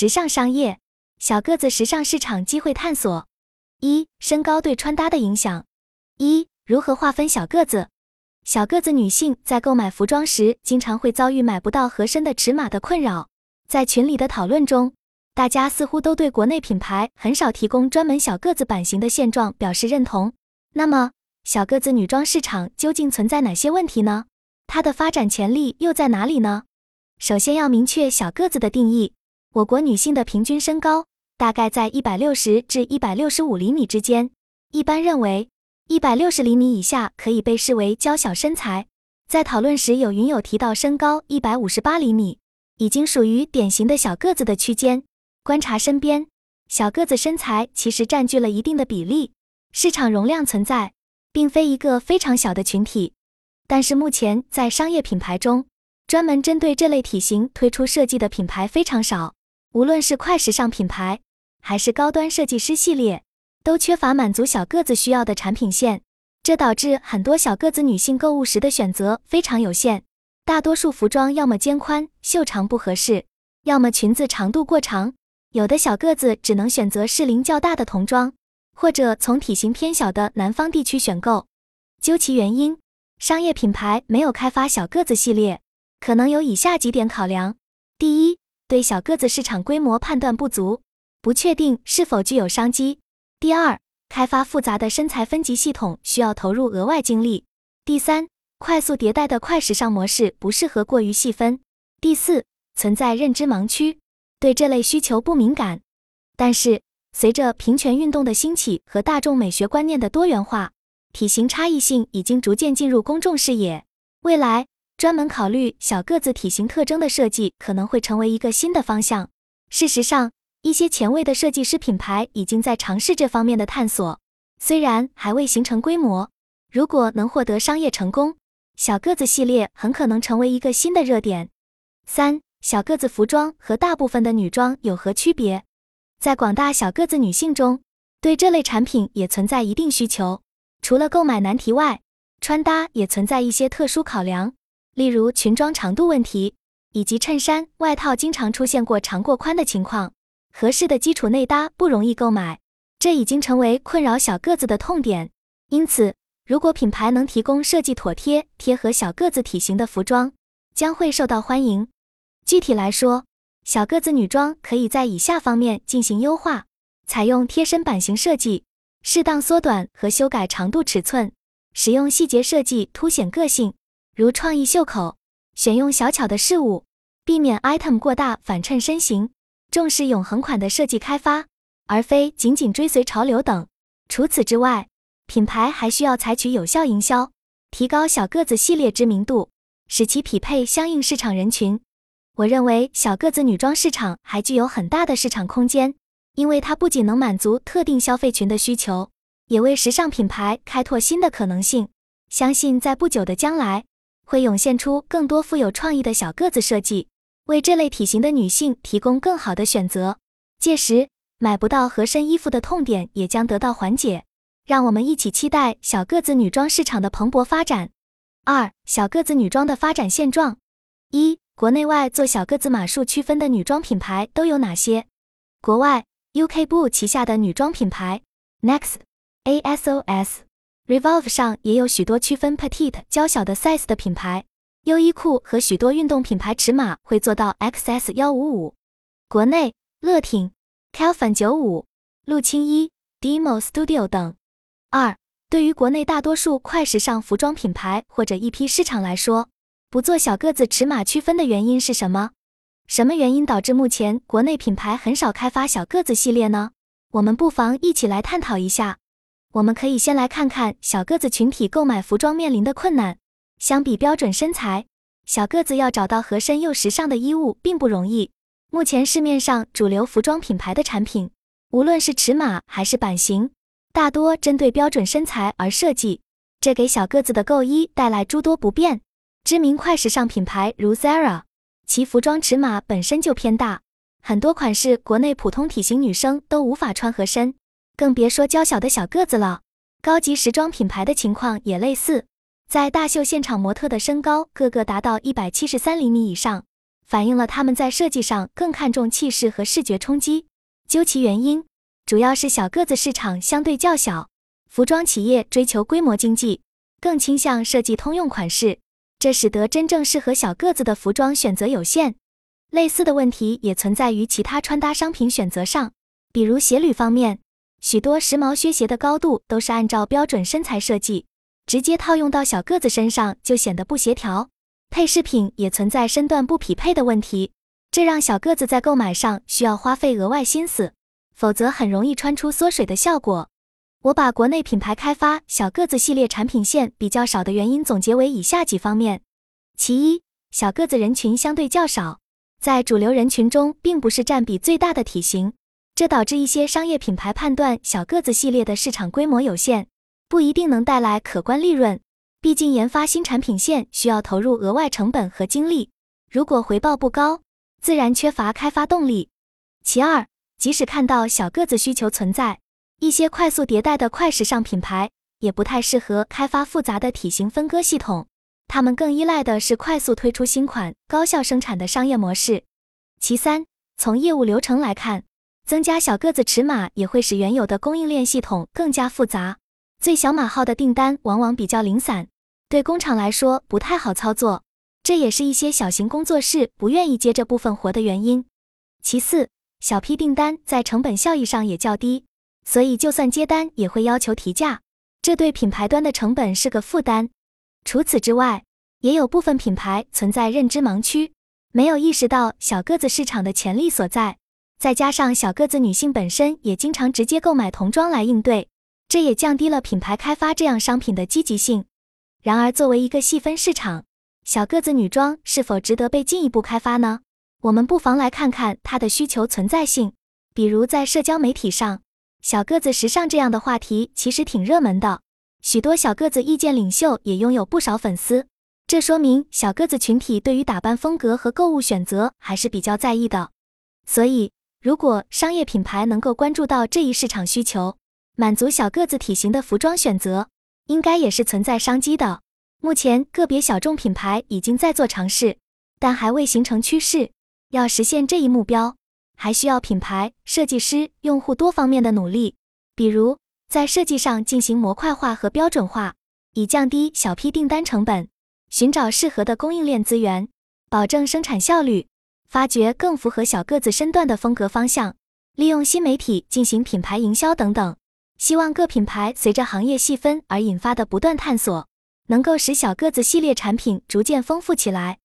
直上商业小个子时尚市场机会探索。一、身高对穿搭的影响。一、如何划分小个子？小个子女性在购买服装时，经常会遭遇买不到合身的尺码的困扰。在群里的讨论中，大家似乎都对国内品牌很少提供专门小个子版型的现状表示认同。那么，小个子女装市场究竟存在哪些问题呢？它的发展潜力又在哪里呢？首先要明确小个子的定义。我国女性的平均身高大概在一百六十至一百六十五厘米之间，一般认为一百六十厘米以下可以被视为娇小身材。在讨论时，有云友提到身高一百五十八厘米，已经属于典型的小个子的区间。观察身边，小个子身材其实占据了一定的比例，市场容量存在，并非一个非常小的群体。但是目前在商业品牌中，专门针对这类体型推出设计的品牌非常少。无论是快时尚品牌，还是高端设计师系列，都缺乏满足小个子需要的产品线，这导致很多小个子女性购物时的选择非常有限。大多数服装要么肩宽袖长不合适，要么裙子长度过长，有的小个子只能选择适龄较大的童装，或者从体型偏小的南方地区选购。究其原因，商业品牌没有开发小个子系列，可能有以下几点考量：第一，对小个子市场规模判断不足，不确定是否具有商机。第二，开发复杂的身材分级系统需要投入额外精力。第三，快速迭代的快时尚模式不适合过于细分。第四，存在认知盲区，对这类需求不敏感。但是，随着平权运动的兴起和大众美学观念的多元化，体型差异性已经逐渐进入公众视野。未来。专门考虑小个子体型特征的设计可能会成为一个新的方向。事实上，一些前卫的设计师品牌已经在尝试这方面的探索，虽然还未形成规模。如果能获得商业成功，小个子系列很可能成为一个新的热点。三、小个子服装和大部分的女装有何区别？在广大小个子女性中，对这类产品也存在一定需求。除了购买难题外，穿搭也存在一些特殊考量。例如裙装长度问题，以及衬衫、外套经常出现过长过宽的情况，合适的基础内搭不容易购买，这已经成为困扰小个子的痛点。因此，如果品牌能提供设计妥帖、贴合小个子体型的服装，将会受到欢迎。具体来说，小个子女装可以在以下方面进行优化：采用贴身版型设计，适当缩短和修改长度尺寸，使用细节设计凸显个性。如创意袖口，选用小巧的饰物，避免 item 过大反衬身形，重视永恒款的设计开发，而非仅仅追随潮流等。除此之外，品牌还需要采取有效营销，提高小个子系列知名度，使其匹配相应市场人群。我认为小个子女装市场还具有很大的市场空间，因为它不仅能满足特定消费群的需求，也为时尚品牌开拓新的可能性。相信在不久的将来。会涌现出更多富有创意的小个子设计，为这类体型的女性提供更好的选择。届时，买不到合身衣服的痛点也将得到缓解。让我们一起期待小个子女装市场的蓬勃发展。二、小个子女装的发展现状：一、国内外做小个子码数区分的女装品牌都有哪些？国外，UK Boo 旗下的女装品牌 Next、ASOS。Revolve 上也有许多区分 petite 娇小的 size 的品牌，优衣库和许多运动品牌尺码会做到 XS 幺五五。国内，乐挺、Calvin 九五、陆青衣、Demo Studio 等。二，对于国内大多数快时尚服装品牌或者一批市场来说，不做小个子尺码区分的原因是什么？什么原因导致目前国内品牌很少开发小个子系列呢？我们不妨一起来探讨一下。我们可以先来看看小个子群体购买服装面临的困难。相比标准身材，小个子要找到合身又时尚的衣物并不容易。目前市面上主流服装品牌的产品，无论是尺码还是版型，大多针对标准身材而设计，这给小个子的购衣带来诸多不便。知名快时尚品牌如 Zara，其服装尺码本身就偏大，很多款式国内普通体型女生都无法穿合身。更别说娇小的小个子了。高级时装品牌的情况也类似，在大秀现场，模特的身高个个达到一百七十三厘米以上，反映了他们在设计上更看重气势和视觉冲击。究其原因，主要是小个子市场相对较小，服装企业追求规模经济，更倾向设计通用款式，这使得真正适合小个子的服装选择有限。类似的问题也存在于其他穿搭商品选择上，比如鞋履方面，许多时髦靴鞋的高度都是按照标准身材设计。直接套用到小个子身上就显得不协调，配饰品也存在身段不匹配的问题，这让小个子在购买上需要花费额外心思，否则很容易穿出缩水的效果。我把国内品牌开发小个子系列产品线比较少的原因总结为以下几方面：其一，小个子人群相对较少，在主流人群中并不是占比最大的体型，这导致一些商业品牌判断小个子系列的市场规模有限。不一定能带来可观利润，毕竟研发新产品线需要投入额外成本和精力，如果回报不高，自然缺乏开发动力。其二，即使看到小个子需求存在，一些快速迭代的快时尚品牌也不太适合开发复杂的体型分割系统，他们更依赖的是快速推出新款、高效生产的商业模式。其三，从业务流程来看，增加小个子尺码也会使原有的供应链系统更加复杂。最小码号的订单往往比较零散，对工厂来说不太好操作，这也是一些小型工作室不愿意接这部分活的原因。其次，小批订单在成本效益上也较低，所以就算接单也会要求提价，这对品牌端的成本是个负担。除此之外，也有部分品牌存在认知盲区，没有意识到小个子市场的潜力所在，再加上小个子女性本身也经常直接购买童装来应对。这也降低了品牌开发这样商品的积极性。然而，作为一个细分市场，小个子女装是否值得被进一步开发呢？我们不妨来看看它的需求存在性。比如在社交媒体上，小个子时尚这样的话题其实挺热门的，许多小个子意见领袖也拥有不少粉丝。这说明小个子群体对于打扮风格和购物选择还是比较在意的。所以，如果商业品牌能够关注到这一市场需求，满足小个子体型的服装选择，应该也是存在商机的。目前个别小众品牌已经在做尝试，但还未形成趋势。要实现这一目标，还需要品牌、设计师、用户多方面的努力。比如，在设计上进行模块化和标准化，以降低小批订单成本；寻找适合的供应链资源，保证生产效率；发掘更符合小个子身段的风格方向；利用新媒体进行品牌营销等等。希望各品牌随着行业细分而引发的不断探索，能够使小个子系列产品逐渐丰富起来。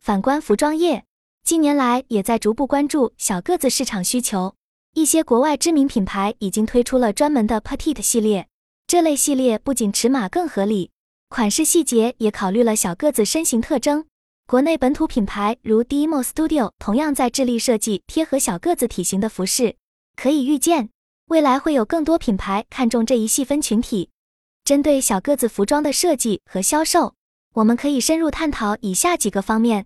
反观服装业，近年来也在逐步关注小个子市场需求。一些国外知名品牌已经推出了专门的 Petite 系列，这类系列不仅尺码更合理，款式细节也考虑了小个子身形特征。国内本土品牌如 Demo Studio 同样在致力设计贴合小个子体型的服饰，可以预见。未来会有更多品牌看中这一细分群体。针对小个子服装的设计和销售，我们可以深入探讨以下几个方面。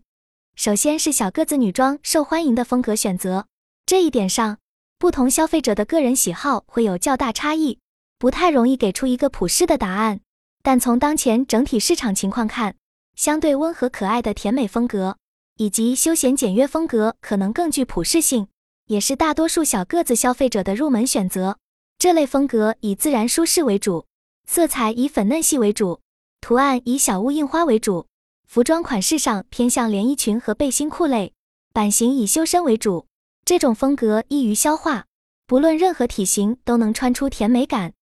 首先是小个子女装受欢迎的风格选择，这一点上，不同消费者的个人喜好会有较大差异，不太容易给出一个普适的答案。但从当前整体市场情况看，相对温和可爱的甜美风格以及休闲简约风格可能更具普适性。也是大多数小个子消费者的入门选择。这类风格以自然舒适为主，色彩以粉嫩系为主，图案以小物印花为主。服装款式上偏向连衣裙和背心裤类，版型以修身为主。这种风格易于消化，不论任何体型都能穿出甜美感。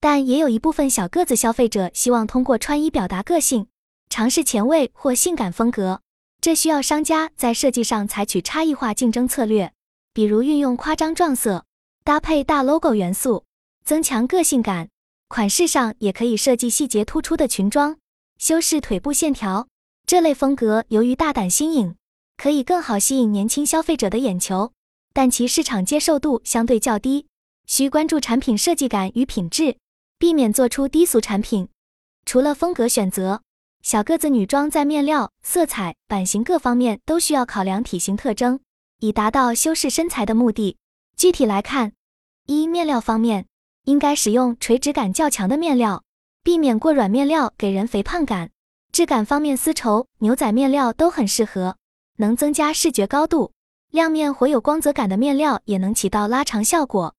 但也有一部分小个子消费者希望通过穿衣表达个性，尝试前卫或性感风格。这需要商家在设计上采取差异化竞争策略。比如运用夸张撞色，搭配大 logo 元素，增强个性感。款式上也可以设计细节突出的裙装，修饰腿部线条。这类风格由于大胆新颖，可以更好吸引年轻消费者的眼球，但其市场接受度相对较低，需关注产品设计感与品质，避免做出低俗产品。除了风格选择，小个子女装在面料、色彩、版型各方面都需要考量体型特征。以达到修饰身材的目的。具体来看，一面料方面，应该使用垂直感较强的面料，避免过软面料给人肥胖感。质感方面，丝绸、牛仔面料都很适合。能增加视觉高度。亮面或有光泽感的面料也能起到拉长效果。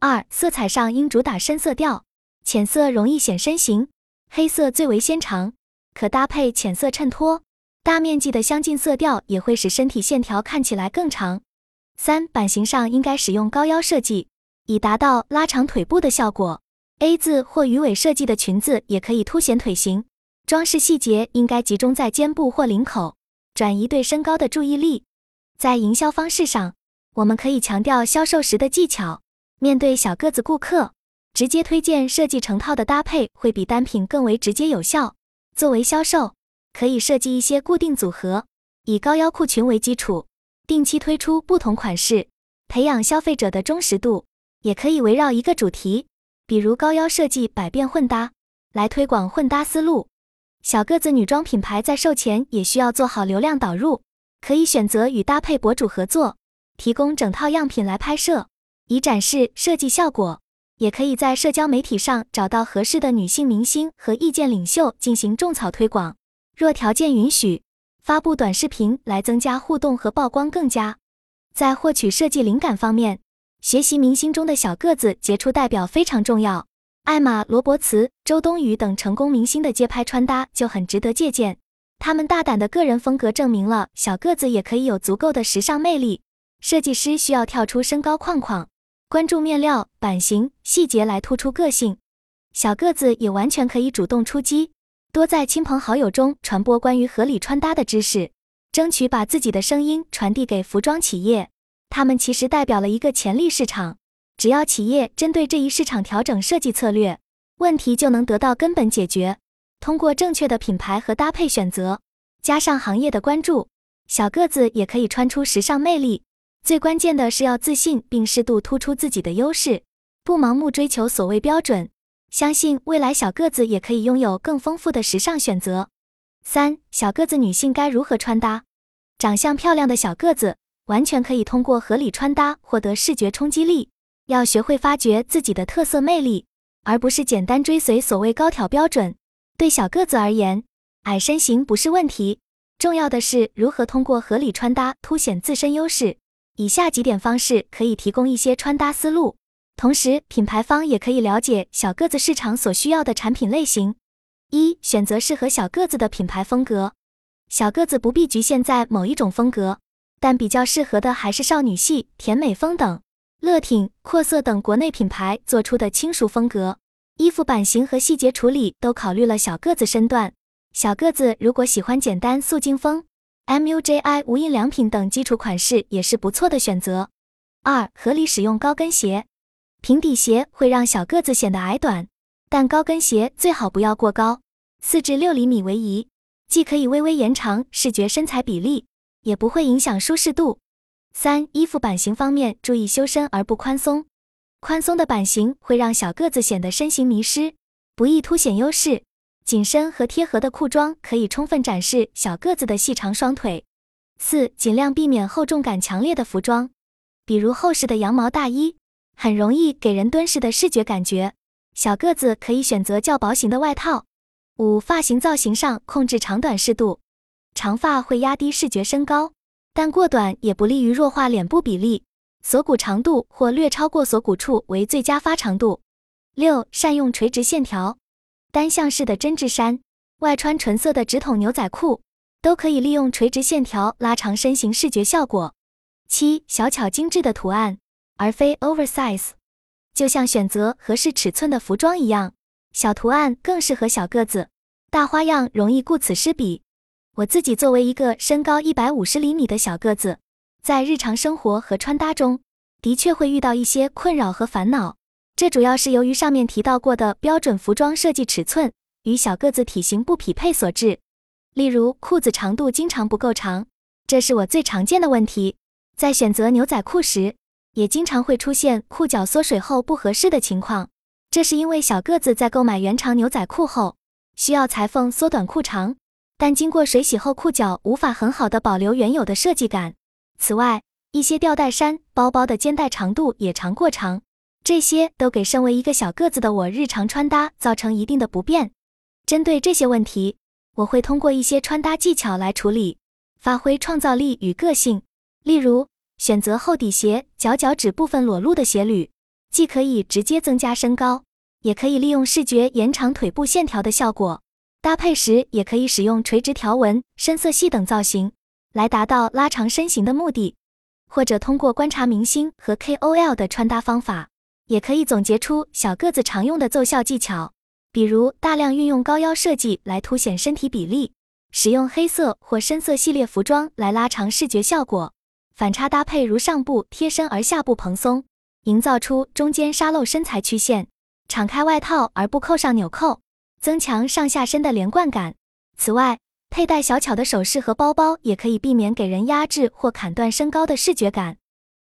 二、色彩上应主打深色调，浅色容易显身形，黑色最为纤长，可搭配浅色衬托。大面积的相近色调也会使身体线条看起来更长。三、版型上应该使用高腰设计，以达到拉长腿部的效果。A 字或鱼尾设计的裙子也可以凸显腿型。装饰细节应该集中在肩部或领口，转移对身高的注意力。在营销方式上，我们可以强调销售时的技巧。面对小个子顾客，直接推荐设计成套的搭配会比单品更为直接有效。作为销售，可以设计一些固定组合，以高腰裤裙为基础，定期推出不同款式，培养消费者的忠实度。也可以围绕一个主题，比如高腰设计百变混搭，来推广混搭思路。小个子女装品牌在售前也需要做好流量导入。可以选择与搭配博主合作，提供整套样品来拍摄，以展示设计效果。也可以在社交媒体上找到合适的女性明星和意见领袖进行种草推广。若条件允许，发布短视频来增加互动和曝光更佳。在获取设计灵感方面，学习明星中的小个子杰出代表非常重要。艾玛·罗伯茨、周冬雨等成功明星的街拍穿搭就很值得借鉴。他们大胆的个人风格证明了小个子也可以有足够的时尚魅力。设计师需要跳出身高框框，关注面料、版型、细节来突出个性。小个子也完全可以主动出击，多在亲朋好友中传播关于合理穿搭的知识，争取把自己的声音传递给服装企业。他们其实代表了一个潜力市场，只要企业针对这一市场调整设计策略，问题就能得到根本解决。通过正确的品牌和搭配选择，加上行业的关注，小个子也可以穿出时尚魅力。最关键的是要自信，并适度突出自己的优势，不盲目追求所谓标准。相信未来小个子也可以拥有更丰富的时尚选择。三、小个子女性该如何穿搭？长相漂亮的小个子完全可以通过合理穿搭获得视觉冲击力。要学会发掘自己的特色魅力，而不是简单追随所谓高挑标准。对小个子而言，矮身形不是问题，重要的是如何通过合理穿搭凸显自身优势。以下几点方式可以提供一些穿搭思路，同时品牌方也可以了解小个子市场所需要的产品类型。一、选择适合小个子的品牌风格。小个子不必局限在某一种风格，但比较适合的还是少女系、甜美风等。乐挺、阔色等国内品牌做出的轻熟风格。衣服版型和细节处理都考虑了小个子身段。小个子如果喜欢简单素净风，MUJI 无印良品等基础款式也是不错的选择。二、合理使用高跟鞋。平底鞋会让小个子显得矮短，但高跟鞋最好不要过高，四至六厘米为宜，既可以微微延长视觉身材比例，也不会影响舒适度。三、衣服版型方面注意修身而不宽松。宽松的版型会让小个子显得身形迷失，不易凸显优势。紧身和贴合的裤装可以充分展示小个子的细长双腿。四、尽量避免厚重感强烈的服装，比如厚实的羊毛大衣，很容易给人敦实的视觉感觉。小个子可以选择较薄型的外套。五、发型造型上控制长短适度，长发会压低视觉身高，但过短也不利于弱化脸部比例。锁骨长度或略超过锁骨处为最佳发长度。六、善用垂直线条，单向式的针织衫，外穿纯色的直筒牛仔裤，都可以利用垂直线条拉长身形视觉效果。七、小巧精致的图案，而非 oversize，就像选择合适尺寸的服装一样，小图案更适合小个子，大花样容易顾此失彼。我自己作为一个身高一百五十厘米的小个子。在日常生活和穿搭中，的确会遇到一些困扰和烦恼。这主要是由于上面提到过的标准服装设计尺寸与小个子体型不匹配所致。例如，裤子长度经常不够长，这是我最常见的问题。在选择牛仔裤时，也经常会出现裤脚缩水后不合适的情况。这是因为小个子在购买原长牛仔裤后，需要裁缝缩短裤长，但经过水洗后，裤脚无法很好的保留原有的设计感。此外，一些吊带衫、包包的肩带长度也常过长，这些都给身为一个小个子的我日常穿搭造成一定的不便。针对这些问题，我会通过一些穿搭技巧来处理。发挥创造力与个性。例如，选择厚底鞋，脚脚趾部分裸露的鞋履，既可以直接增加身高，也可以利用视觉延长腿部线条的效果。搭配时也可以使用垂直条纹、深色系等造型，来达到拉长身形的目的。或者通过观察明星和 KOL 的穿搭方法，也可以总结出小个子常用的奏效技巧。比如大量运用高腰设计来凸显身体比例，使用黑色或深色系列服装来拉长视觉效果。反差搭配如上部贴身而下部蓬松，营造出中间沙漏身材曲线。敞开外套而不扣上纽扣。增强上下身的连贯感。此外，佩戴小巧的首饰和包包也可以避免给人压制或砍断身高的视觉感。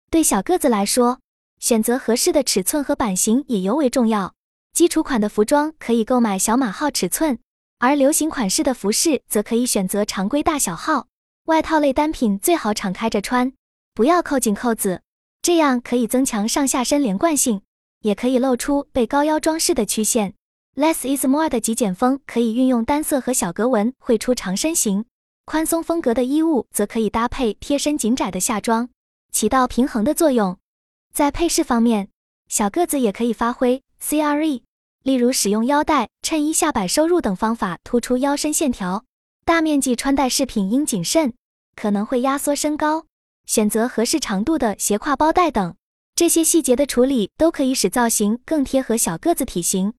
对小个子来说，选择合适的尺寸和版型也尤为重要。基础款的服装可以购买小码号尺寸，而流行款式的服饰则可以选择常规大小号。外套类单品最好敞开着穿，不要扣紧扣子，这样可以增强上下身连贯性，也可以露出被高腰装饰的曲线。Less is more 的极简风可以运用单色和小格纹绘出长身形，宽松风格的衣物则可以搭配贴身紧窄的下装，起到平衡的作用。在配饰方面，小个子也可以发挥 CRE，例如使用腰带、衬衣下摆收入等方法突出腰身线条。大面积穿戴饰品应谨慎，可能会压缩身高。选择合适长度的斜挎包带等，这些细节的处理都可以使造型更贴合小个子体型。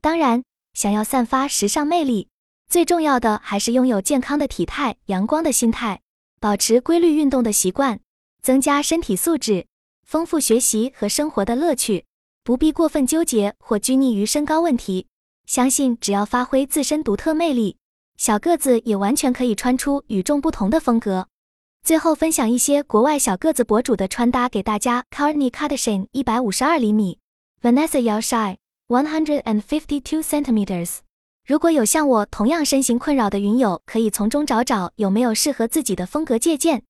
当然，想要散发时尚魅力，最重要的还是拥有健康的体态、阳光的心态，保持规律运动的习惯，增加身体素质，丰富学习和生活的乐趣。不必过分纠结或拘泥于身高问题。相信只要发挥自身独特魅力，小个子也完全可以穿出与众不同的风格。最后分享一些国外小个子博主的穿搭给大家：Courtney Kardashian，一百五十二厘米；Vanessa Yao Shai。One hundred and fifty-two centimeters。如果有像我同样身形困扰的云友，可以从中找找有没有适合自己的风格借鉴。